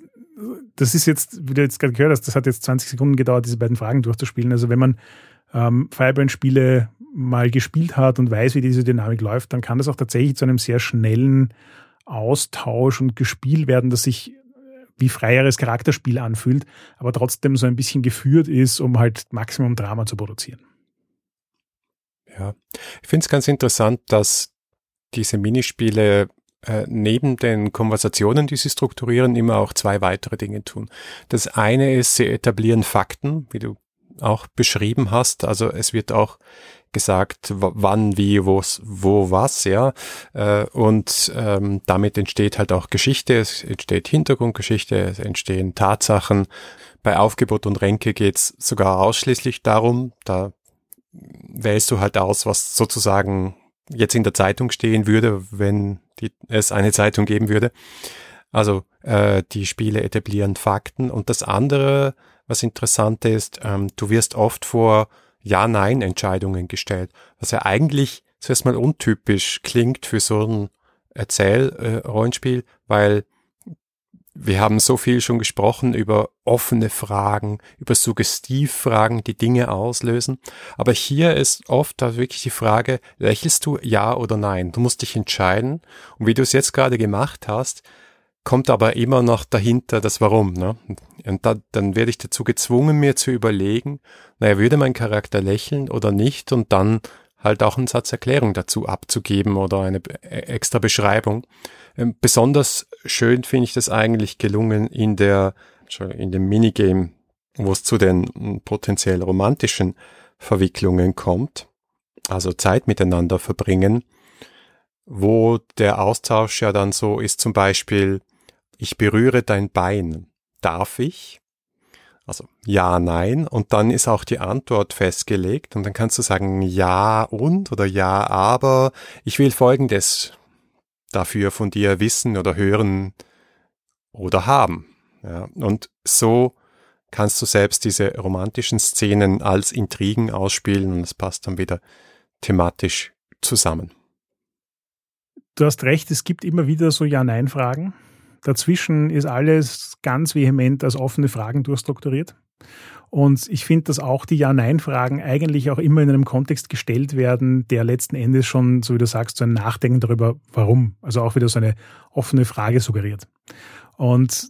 das ist jetzt, wie du jetzt gerade gehört hast, das hat jetzt 20 Sekunden gedauert, diese beiden Fragen durchzuspielen. Also wenn man ähm, Firebrand-Spiele mal gespielt hat und weiß, wie diese Dynamik läuft, dann kann das auch tatsächlich zu einem sehr schnellen Austausch und Gespiel werden, das sich wie freieres Charakterspiel anfühlt, aber trotzdem so ein bisschen geführt ist, um halt Maximum Drama zu produzieren. Ja, ich finde es ganz interessant, dass diese Minispiele äh, neben den Konversationen, die sie strukturieren, immer auch zwei weitere Dinge tun. Das eine ist, sie etablieren Fakten, wie du auch beschrieben hast. Also es wird auch gesagt, wann, wie, wo, wo, was, ja. Äh, und ähm, damit entsteht halt auch Geschichte, es entsteht Hintergrundgeschichte, es entstehen Tatsachen. Bei Aufgebot und Ränke geht's sogar ausschließlich darum, da wählst du halt aus, was sozusagen jetzt in der Zeitung stehen würde, wenn die, es eine Zeitung geben würde. Also äh, die Spiele etablieren Fakten. Und das andere, was interessant ist, ähm, du wirst oft vor Ja-Nein-Entscheidungen gestellt, was ja eigentlich zuerst mal untypisch klingt für so ein Erzähl-Rollenspiel, äh, weil wir haben so viel schon gesprochen über offene Fragen, über Suggestivfragen, die Dinge auslösen. Aber hier ist oft wirklich die Frage, lächelst du ja oder nein? Du musst dich entscheiden. Und wie du es jetzt gerade gemacht hast, kommt aber immer noch dahinter das Warum. Ne? Und da, dann werde ich dazu gezwungen, mir zu überlegen, naja, würde mein Charakter lächeln oder nicht? Und dann halt auch einen Satz Erklärung dazu abzugeben oder eine e-, extra Beschreibung. Ähm, besonders schön finde ich das eigentlich gelungen in der, in dem Minigame, wo es zu den hm, potenziell romantischen Verwicklungen kommt, also Zeit miteinander verbringen, wo der Austausch ja dann so ist, zum Beispiel, ich berühre dein Bein, darf ich? Also ja, nein. Und dann ist auch die Antwort festgelegt. Und dann kannst du sagen ja und oder ja, aber ich will Folgendes dafür von dir wissen oder hören oder haben. Ja, und so kannst du selbst diese romantischen Szenen als Intrigen ausspielen und es passt dann wieder thematisch zusammen. Du hast recht, es gibt immer wieder so Ja-Nein-Fragen. Dazwischen ist alles ganz vehement als offene Fragen durchstrukturiert. Und ich finde, dass auch die Ja-Nein-Fragen eigentlich auch immer in einem Kontext gestellt werden, der letzten Endes schon, so wie du sagst, so ein Nachdenken darüber, warum. Also auch wieder so eine offene Frage suggeriert. Und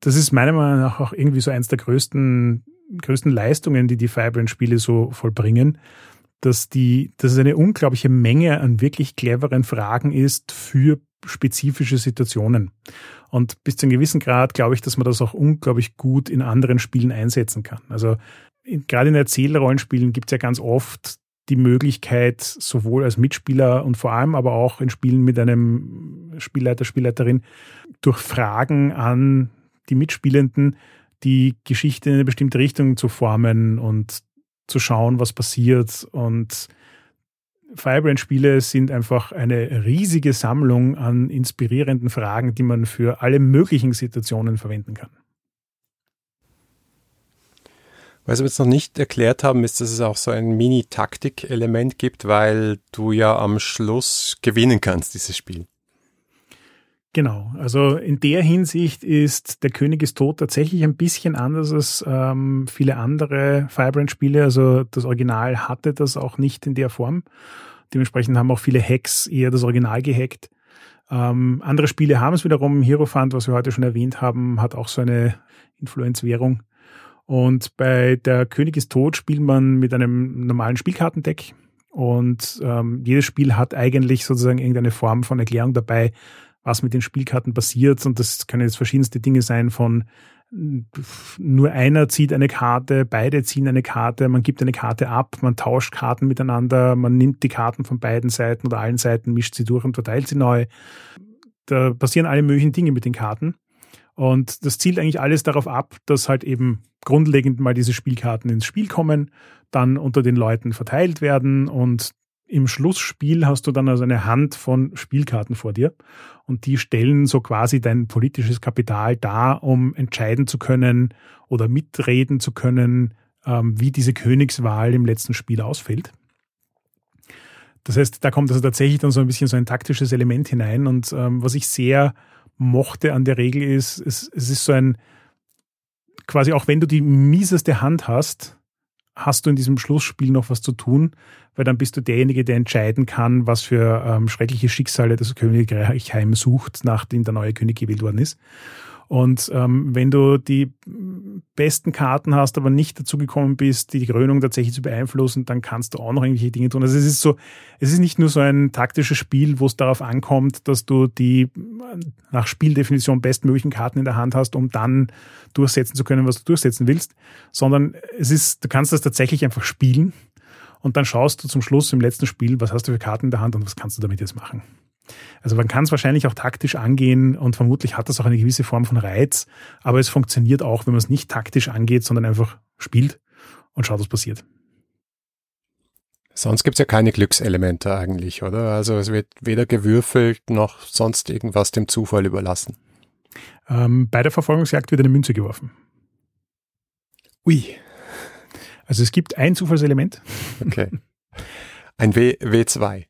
das ist meiner Meinung nach auch irgendwie so eins der größten, größten Leistungen, die die Firebrand-Spiele so vollbringen, dass die, dass es eine unglaubliche Menge an wirklich cleveren Fragen ist für spezifische Situationen. Und bis zu einem gewissen Grad glaube ich, dass man das auch unglaublich gut in anderen Spielen einsetzen kann. Also in, gerade in Erzählrollenspielen gibt es ja ganz oft die Möglichkeit, sowohl als Mitspieler und vor allem aber auch in Spielen mit einem Spielleiter, Spielleiterin, durch Fragen an die Mitspielenden die Geschichte in eine bestimmte Richtung zu formen und zu schauen, was passiert und Firebrand-Spiele sind einfach eine riesige Sammlung an inspirierenden Fragen, die man für alle möglichen Situationen verwenden kann. Was wir jetzt noch nicht erklärt haben, ist, dass es auch so ein Mini-Taktik-Element gibt, weil du ja am Schluss gewinnen kannst, dieses Spiel. Genau, also in der Hinsicht ist Der König ist tot tatsächlich ein bisschen anders als ähm, viele andere Firebrand-Spiele. Also das Original hatte das auch nicht in der Form. Dementsprechend haben auch viele Hacks eher das Original gehackt. Ähm, andere Spiele haben es wiederum. Hero Fund, was wir heute schon erwähnt haben, hat auch so eine Influenzwährung. Und bei Der König ist tot spielt man mit einem normalen Spielkartendeck. Und ähm, jedes Spiel hat eigentlich sozusagen irgendeine Form von Erklärung dabei, was mit den Spielkarten passiert. Und das können jetzt verschiedenste Dinge sein von nur einer zieht eine Karte, beide ziehen eine Karte, man gibt eine Karte ab, man tauscht Karten miteinander, man nimmt die Karten von beiden Seiten oder allen Seiten, mischt sie durch und verteilt sie neu. Da passieren alle möglichen Dinge mit den Karten. Und das zielt eigentlich alles darauf ab, dass halt eben grundlegend mal diese Spielkarten ins Spiel kommen, dann unter den Leuten verteilt werden und im Schlussspiel hast du dann also eine Hand von Spielkarten vor dir und die stellen so quasi dein politisches Kapital dar, um entscheiden zu können oder mitreden zu können, ähm, wie diese Königswahl im letzten Spiel ausfällt. Das heißt, da kommt also tatsächlich dann so ein bisschen so ein taktisches Element hinein und ähm, was ich sehr mochte an der Regel ist, es, es ist so ein quasi auch wenn du die mieseste Hand hast, hast du in diesem Schlussspiel noch was zu tun, weil dann bist du derjenige, der entscheiden kann, was für ähm, schreckliche Schicksale das Königreich heimsucht, nachdem der neue König gewählt worden ist. Und ähm, wenn du die besten Karten hast, aber nicht dazu gekommen bist, die Krönung tatsächlich zu beeinflussen, dann kannst du auch noch irgendwelche Dinge tun. Also es ist so, es ist nicht nur so ein taktisches Spiel, wo es darauf ankommt, dass du die nach Spieldefinition bestmöglichen Karten in der Hand hast, um dann durchsetzen zu können, was du durchsetzen willst, sondern es ist, du kannst das tatsächlich einfach spielen und dann schaust du zum Schluss im letzten Spiel, was hast du für Karten in der Hand und was kannst du damit jetzt machen. Also man kann es wahrscheinlich auch taktisch angehen und vermutlich hat das auch eine gewisse Form von Reiz, aber es funktioniert auch, wenn man es nicht taktisch angeht, sondern einfach spielt und schaut, was passiert. Sonst gibt es ja keine Glückselemente eigentlich, oder? Also es wird weder gewürfelt noch sonst irgendwas dem Zufall überlassen. Ähm, bei der Verfolgungsjagd wird eine Münze geworfen. Ui. Also es gibt ein Zufallselement. Okay. Ein w W2.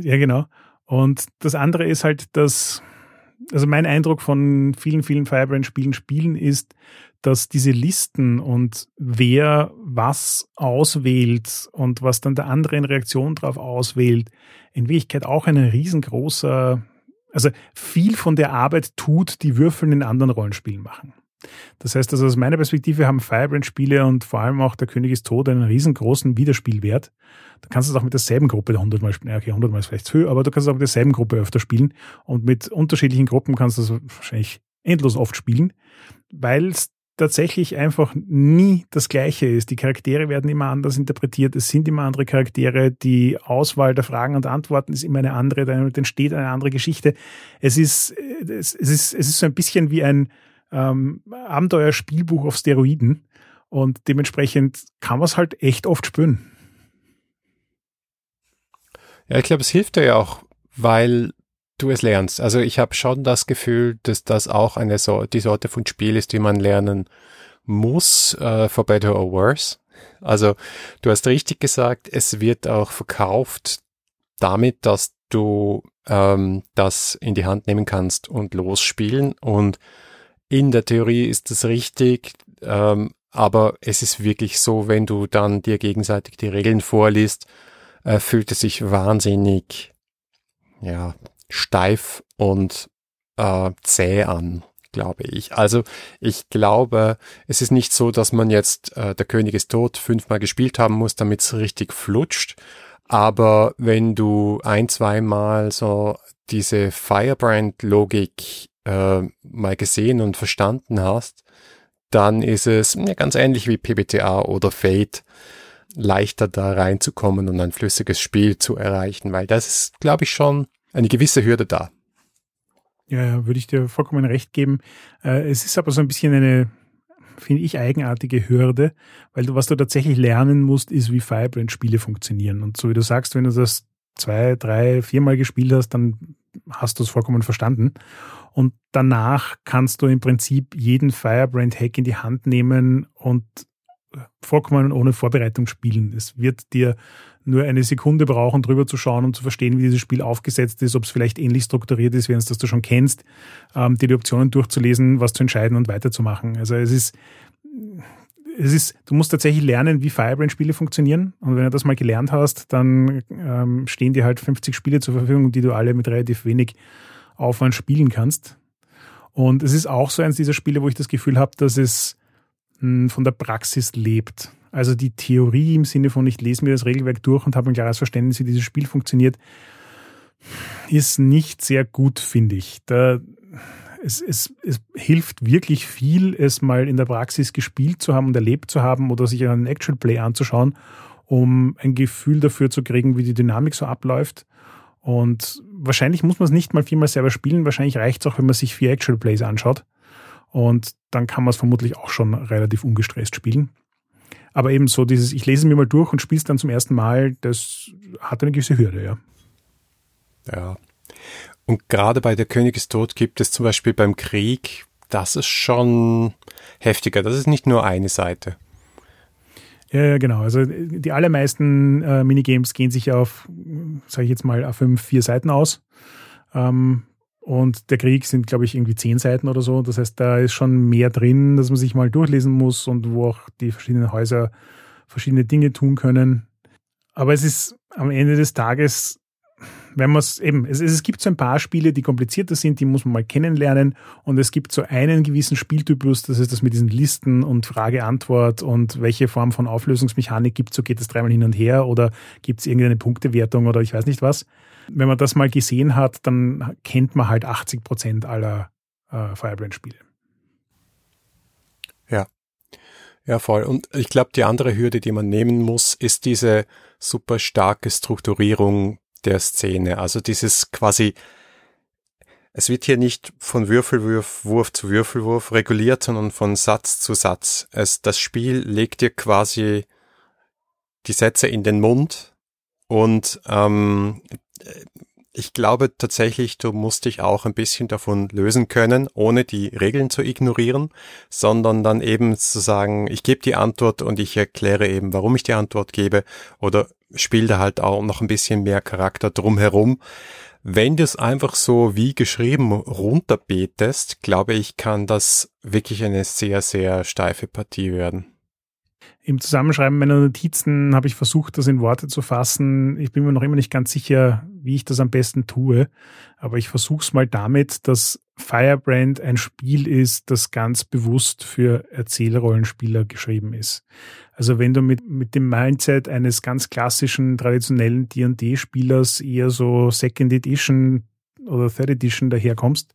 Ja, genau. Und das andere ist halt, dass, also mein Eindruck von vielen, vielen Firebrand-Spielen Spielen ist, dass diese Listen und wer was auswählt und was dann der andere in Reaktion darauf auswählt, in Wirklichkeit auch ein riesengroßer, also viel von der Arbeit tut, die Würfeln in anderen Rollenspielen machen. Das heißt also aus meiner Perspektive haben Firebrand-Spiele und vor allem auch Der König ist tot einen riesengroßen Wiederspielwert. Du kannst es auch mit derselben Gruppe hundertmal spielen. Okay, hundertmal ist vielleicht zu viel, aber du kannst es auch mit derselben Gruppe öfter spielen. Und mit unterschiedlichen Gruppen kannst du es wahrscheinlich endlos oft spielen, weil es tatsächlich einfach nie das Gleiche ist. Die Charaktere werden immer anders interpretiert. Es sind immer andere Charaktere. Die Auswahl der Fragen und Antworten ist immer eine andere. Damit entsteht eine andere Geschichte. Es ist, es ist, es ist so ein bisschen wie ein, ähm, Abenteuerspielbuch auf Steroiden und dementsprechend kann man es halt echt oft spüren. Ja, ich glaube, es hilft dir ja auch, weil du es lernst. Also ich habe schon das Gefühl, dass das auch eine so die Sorte von Spiel ist, die man lernen muss, äh, for better or worse. Also du hast richtig gesagt, es wird auch verkauft damit, dass du ähm, das in die Hand nehmen kannst und losspielen und in der Theorie ist das richtig, ähm, aber es ist wirklich so, wenn du dann dir gegenseitig die Regeln vorliest, äh, fühlt es sich wahnsinnig, ja, steif und äh, zäh an, glaube ich. Also ich glaube, es ist nicht so, dass man jetzt äh, der König ist tot fünfmal gespielt haben muss, damit es richtig flutscht. Aber wenn du ein, zweimal so diese Firebrand-Logik äh, mal gesehen und verstanden hast, dann ist es ja, ganz ähnlich wie PBTA oder Fate leichter da reinzukommen und ein flüssiges Spiel zu erreichen, weil das ist, glaube ich, schon eine gewisse Hürde da. Ja, würde ich dir vollkommen recht geben. Äh, es ist aber so ein bisschen eine, finde ich, eigenartige Hürde, weil du, was du tatsächlich lernen musst, ist, wie Firebrand-Spiele funktionieren. Und so wie du sagst, wenn du das zwei, drei, viermal gespielt hast, dann hast du es vollkommen verstanden. Und danach kannst du im Prinzip jeden Firebrand-Hack in die Hand nehmen und vollkommen ohne Vorbereitung spielen. Es wird dir nur eine Sekunde brauchen, drüber zu schauen und zu verstehen, wie dieses Spiel aufgesetzt ist, ob es vielleicht ähnlich strukturiert ist, wie es das du schon kennst, ähm, dir die Optionen durchzulesen, was zu entscheiden und weiterzumachen. Also es ist, es ist, du musst tatsächlich lernen, wie Firebrand-Spiele funktionieren. Und wenn du das mal gelernt hast, dann ähm, stehen dir halt 50 Spiele zur Verfügung, die du alle mit relativ wenig Aufwand spielen kannst. Und es ist auch so eins dieser Spiele, wo ich das Gefühl habe, dass es hm, von der Praxis lebt. Also die Theorie im Sinne von, ich lese mir das Regelwerk durch und habe ein klares Verständnis, wie dieses Spiel funktioniert, ist nicht sehr gut, finde ich. Da, es, es, es hilft wirklich viel, es mal in der Praxis gespielt zu haben und erlebt zu haben oder sich einen Actual Play anzuschauen, um ein Gefühl dafür zu kriegen, wie die Dynamik so abläuft. Und wahrscheinlich muss man es nicht mal viermal selber spielen. Wahrscheinlich reicht es auch, wenn man sich vier Actual Plays anschaut. Und dann kann man es vermutlich auch schon relativ ungestresst spielen. Aber eben so dieses, ich lese mir mal durch und spiele es dann zum ersten Mal, das hat eine gewisse Hürde, ja. Ja. Und gerade bei Der König ist tot gibt es zum Beispiel beim Krieg, das ist schon heftiger. Das ist nicht nur eine Seite. Ja, ja, genau. Also die allermeisten äh, Minigames gehen sich auf, sage ich jetzt mal, auf fünf, vier Seiten aus. Ähm, und der Krieg sind, glaube ich, irgendwie zehn Seiten oder so. Das heißt, da ist schon mehr drin, dass man sich mal durchlesen muss und wo auch die verschiedenen Häuser verschiedene Dinge tun können. Aber es ist am Ende des Tages wenn man es eben, es, es gibt so ein paar Spiele, die komplizierter sind, die muss man mal kennenlernen und es gibt so einen gewissen Spieltypus, das ist das mit diesen Listen und Frage-Antwort und welche Form von Auflösungsmechanik gibt so geht es dreimal hin und her oder gibt es irgendeine Punktewertung oder ich weiß nicht was. Wenn man das mal gesehen hat, dann kennt man halt 80 Prozent aller äh, Firebrand-Spiele. Ja. Ja, voll. Und ich glaube, die andere Hürde, die man nehmen muss, ist diese super starke Strukturierung der Szene. Also dieses quasi, es wird hier nicht von Würfelwurf Wurf zu Würfelwurf reguliert, sondern von Satz zu Satz. Es, das Spiel legt dir quasi die Sätze in den Mund und ähm, ich glaube tatsächlich, du musst dich auch ein bisschen davon lösen können, ohne die Regeln zu ignorieren, sondern dann eben zu sagen, ich gebe die Antwort und ich erkläre eben, warum ich die Antwort gebe oder spiele da halt auch noch ein bisschen mehr Charakter drumherum. Wenn du es einfach so wie geschrieben runterbetest, glaube ich, kann das wirklich eine sehr, sehr steife Partie werden. Im Zusammenschreiben meiner Notizen habe ich versucht, das in Worte zu fassen. Ich bin mir noch immer nicht ganz sicher, wie ich das am besten tue, aber ich versuche es mal damit, dass Firebrand ein Spiel ist, das ganz bewusst für Erzählrollenspieler geschrieben ist. Also wenn du mit, mit dem Mindset eines ganz klassischen, traditionellen D&D-Spielers eher so Second Edition oder Third Edition daherkommst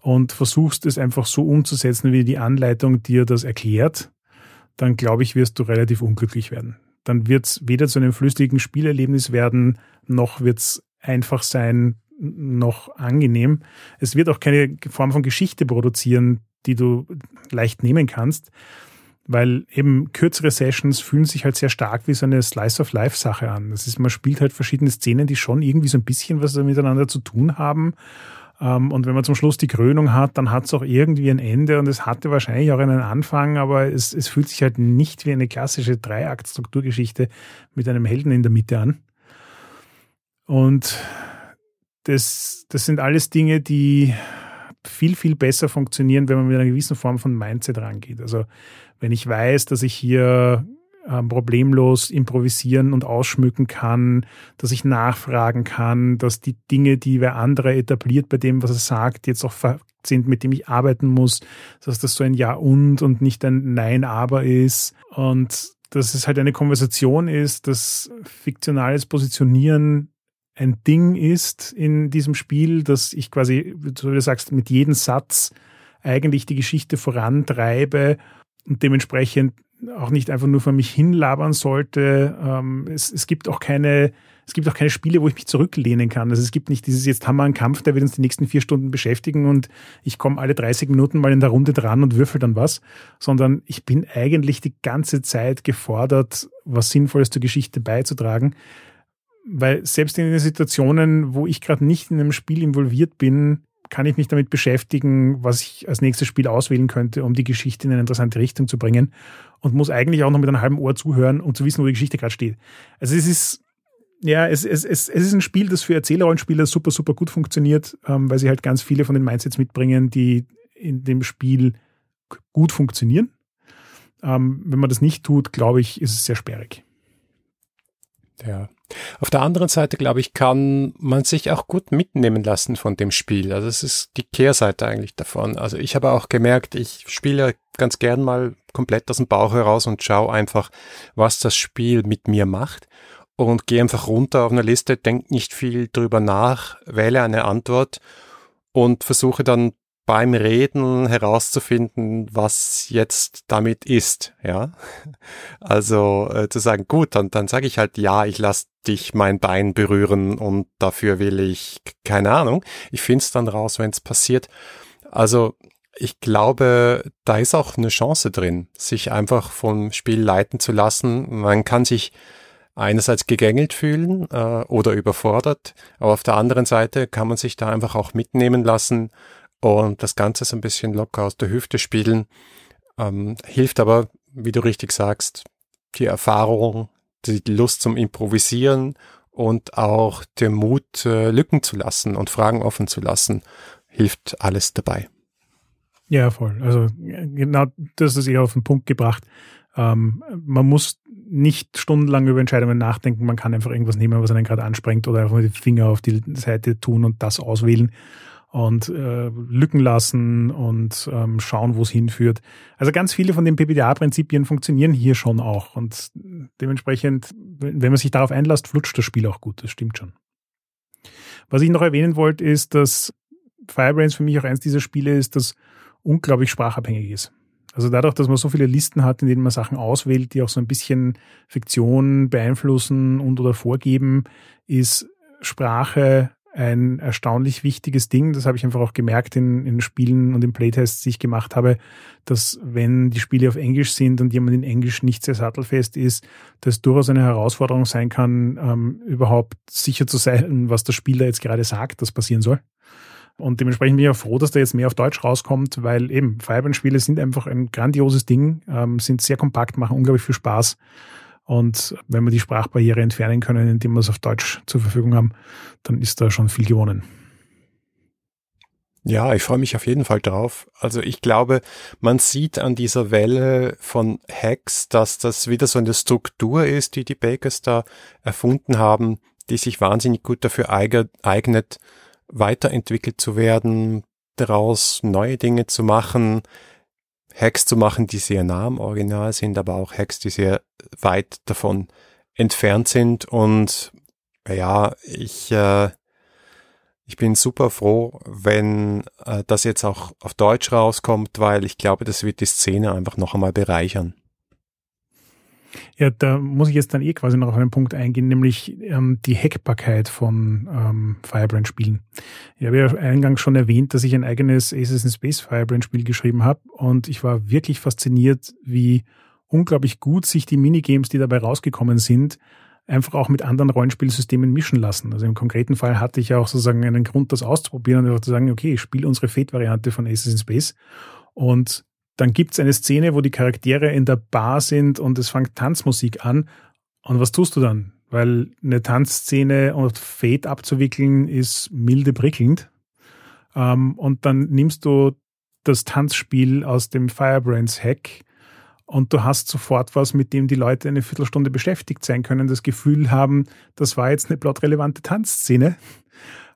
und versuchst es einfach so umzusetzen, wie die Anleitung dir das erklärt, dann glaube ich, wirst du relativ unglücklich werden. Dann wird es weder zu einem flüssigen Spielerlebnis werden, noch wird es einfach sein, noch angenehm. Es wird auch keine Form von Geschichte produzieren, die du leicht nehmen kannst, weil eben kürzere Sessions fühlen sich halt sehr stark wie so eine Slice-of-Life-Sache an. Das ist, man spielt halt verschiedene Szenen, die schon irgendwie so ein bisschen was miteinander zu tun haben und wenn man zum Schluss die Krönung hat, dann hat es auch irgendwie ein Ende und es hatte wahrscheinlich auch einen Anfang, aber es, es fühlt sich halt nicht wie eine klassische Dreiakt-Strukturgeschichte mit einem Helden in der Mitte an. Und das, das sind alles Dinge, die viel, viel besser funktionieren, wenn man mit einer gewissen Form von Mindset rangeht. Also wenn ich weiß, dass ich hier ähm, problemlos improvisieren und ausschmücken kann, dass ich nachfragen kann, dass die Dinge, die wer andere etabliert bei dem, was er sagt, jetzt auch sind, mit dem ich arbeiten muss, dass das so ein Ja und und nicht ein Nein aber ist. Und dass es halt eine Konversation ist, dass fiktionales Positionieren ein Ding ist in diesem Spiel, dass ich quasi, so wie du sagst, mit jedem Satz eigentlich die Geschichte vorantreibe und dementsprechend auch nicht einfach nur vor mich hinlabern sollte. Ähm, es, es gibt auch keine, es gibt auch keine Spiele, wo ich mich zurücklehnen kann. Also es gibt nicht dieses, jetzt haben wir einen Kampf, der wird uns die nächsten vier Stunden beschäftigen und ich komme alle 30 Minuten mal in der Runde dran und würfel dann was, sondern ich bin eigentlich die ganze Zeit gefordert, was Sinnvolles zur Geschichte beizutragen. Weil selbst in den Situationen, wo ich gerade nicht in einem Spiel involviert bin, kann ich mich damit beschäftigen, was ich als nächstes Spiel auswählen könnte, um die Geschichte in eine interessante Richtung zu bringen und muss eigentlich auch noch mit einem halben Ohr zuhören, um zu wissen, wo die Geschichte gerade steht. Also es ist, ja, es, es, es, es ist ein Spiel, das für Erzählerrollenspieler super, super gut funktioniert, ähm, weil sie halt ganz viele von den Mindsets mitbringen, die in dem Spiel gut funktionieren. Ähm, wenn man das nicht tut, glaube ich, ist es sehr sperrig. Ja. Auf der anderen Seite, glaube ich, kann man sich auch gut mitnehmen lassen von dem Spiel. Also es ist die Kehrseite eigentlich davon. Also ich habe auch gemerkt, ich spiele ganz gern mal komplett aus dem Bauch heraus und schaue einfach, was das Spiel mit mir macht und gehe einfach runter auf eine Liste, denke nicht viel drüber nach, wähle eine Antwort und versuche dann beim Reden herauszufinden, was jetzt damit ist, ja. Also äh, zu sagen, gut, dann, dann sage ich halt, ja, ich lass dich mein Bein berühren und dafür will ich, keine Ahnung. Ich finde es dann raus, wenn es passiert. Also ich glaube, da ist auch eine Chance drin, sich einfach vom Spiel leiten zu lassen. Man kann sich einerseits gegängelt fühlen äh, oder überfordert, aber auf der anderen Seite kann man sich da einfach auch mitnehmen lassen und das Ganze so ein bisschen locker aus der Hüfte spielen. Ähm, hilft aber, wie du richtig sagst, die Erfahrung, die Lust zum Improvisieren und auch der Mut, äh, Lücken zu lassen und Fragen offen zu lassen, hilft alles dabei. Ja, voll. Also genau das ist eher auf den Punkt gebracht. Ähm, man muss nicht stundenlang über Entscheidungen nachdenken. Man kann einfach irgendwas nehmen, was einen gerade ansprengt oder einfach die Finger auf die Seite tun und das auswählen und äh, Lücken lassen und ähm, schauen, wo es hinführt. Also ganz viele von den PPDA-Prinzipien funktionieren hier schon auch und dementsprechend, wenn man sich darauf einlässt, flutscht das Spiel auch gut. Das stimmt schon. Was ich noch erwähnen wollte, ist, dass Firebrains für mich auch eins dieser Spiele ist, das unglaublich sprachabhängig ist. Also dadurch, dass man so viele Listen hat, in denen man Sachen auswählt, die auch so ein bisschen Fiktion beeinflussen und oder vorgeben, ist Sprache ein erstaunlich wichtiges Ding. Das habe ich einfach auch gemerkt in, in Spielen und in Playtests, die ich gemacht habe, dass wenn die Spiele auf Englisch sind und jemand in Englisch nicht sehr sattelfest ist, das durchaus eine Herausforderung sein kann, ähm, überhaupt sicher zu sein, was der Spieler jetzt gerade sagt, das passieren soll. Und dementsprechend bin ich auch froh, dass da jetzt mehr auf Deutsch rauskommt, weil eben Firebrand-Spiele sind einfach ein grandioses Ding, ähm, sind sehr kompakt, machen unglaublich viel Spaß. Und wenn wir die Sprachbarriere entfernen können, indem wir es auf Deutsch zur Verfügung haben, dann ist da schon viel gewonnen. Ja, ich freue mich auf jeden Fall drauf. Also ich glaube, man sieht an dieser Welle von Hacks, dass das wieder so eine Struktur ist, die die Bakers da erfunden haben, die sich wahnsinnig gut dafür eignet, weiterentwickelt zu werden, daraus neue Dinge zu machen, Hacks zu machen, die sehr nah am Original sind, aber auch Hacks, die sehr weit davon entfernt sind. Und ja, ich, äh, ich bin super froh, wenn äh, das jetzt auch auf Deutsch rauskommt, weil ich glaube, das wird die Szene einfach noch einmal bereichern. Ja, da muss ich jetzt dann eh quasi noch auf einen Punkt eingehen, nämlich ähm, die Hackbarkeit von ähm, Firebrand-Spielen. Ich habe ja eingangs schon erwähnt, dass ich ein eigenes Aces in Space Firebrand-Spiel geschrieben habe und ich war wirklich fasziniert, wie unglaublich gut sich die Minigames, die dabei rausgekommen sind, einfach auch mit anderen Rollenspielsystemen mischen lassen. Also im konkreten Fall hatte ich ja auch sozusagen einen Grund, das auszuprobieren und einfach zu sagen, okay, ich spiele unsere Fate-Variante von Aces in Space und dann gibt's eine Szene, wo die Charaktere in der Bar sind und es fängt Tanzmusik an. Und was tust du dann? Weil eine Tanzszene und Fade abzuwickeln ist milde prickelnd. Ähm, und dann nimmst du das Tanzspiel aus dem Firebrands Hack und du hast sofort was, mit dem die Leute eine Viertelstunde beschäftigt sein können, das Gefühl haben, das war jetzt eine plotrelevante Tanzszene.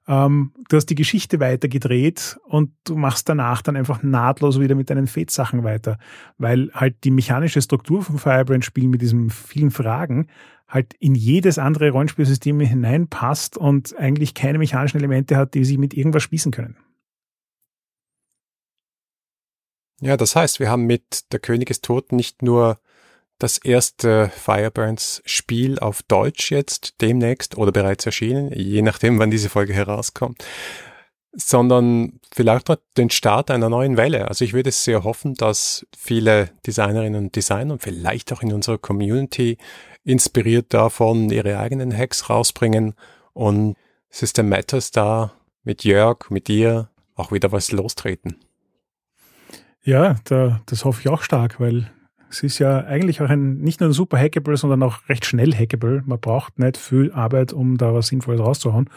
Ähm, du hast die Geschichte weitergedreht und du machst danach dann einfach nahtlos wieder mit deinen Fate-Sachen weiter, weil halt die mechanische Struktur vom Firebrand-Spiel mit diesen vielen Fragen halt in jedes andere Rollenspielsystem hineinpasst und eigentlich keine mechanischen Elemente hat, die sich mit irgendwas spießen können. Ja, das heißt, wir haben mit Der König ist tot nicht nur das erste Fireburns Spiel auf Deutsch jetzt demnächst oder bereits erschienen, je nachdem, wann diese Folge herauskommt, sondern vielleicht noch den Start einer neuen Welle. Also ich würde sehr hoffen, dass viele Designerinnen und Designer und vielleicht auch in unserer Community inspiriert davon ihre eigenen Hacks rausbringen und System Matters da mit Jörg, mit dir auch wieder was lostreten. Ja, da, das hoffe ich auch stark, weil es ist ja eigentlich auch ein, nicht nur ein super Hackable, sondern auch recht schnell Hackable. Man braucht nicht viel Arbeit, um da was Sinnvolles rauszuhauen.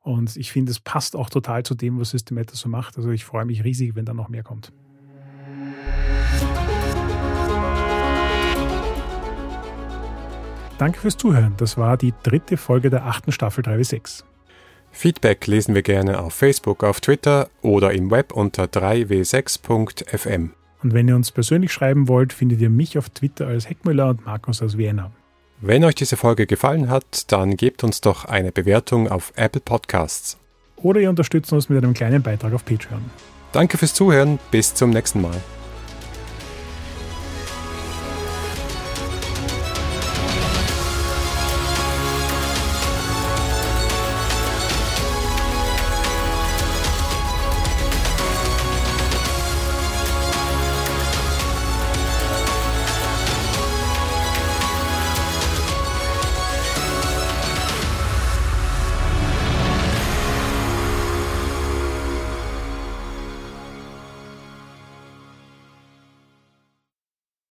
Und ich finde, es passt auch total zu dem, was Systemator so macht. Also ich freue mich riesig, wenn da noch mehr kommt. Danke fürs Zuhören. Das war die dritte Folge der achten Staffel 3W6. Feedback lesen wir gerne auf Facebook, auf Twitter oder im Web unter 3w6.fm. Und wenn ihr uns persönlich schreiben wollt, findet ihr mich auf Twitter als Heckmüller und Markus aus Vienna. Wenn euch diese Folge gefallen hat, dann gebt uns doch eine Bewertung auf Apple Podcasts. Oder ihr unterstützt uns mit einem kleinen Beitrag auf Patreon. Danke fürs Zuhören, bis zum nächsten Mal.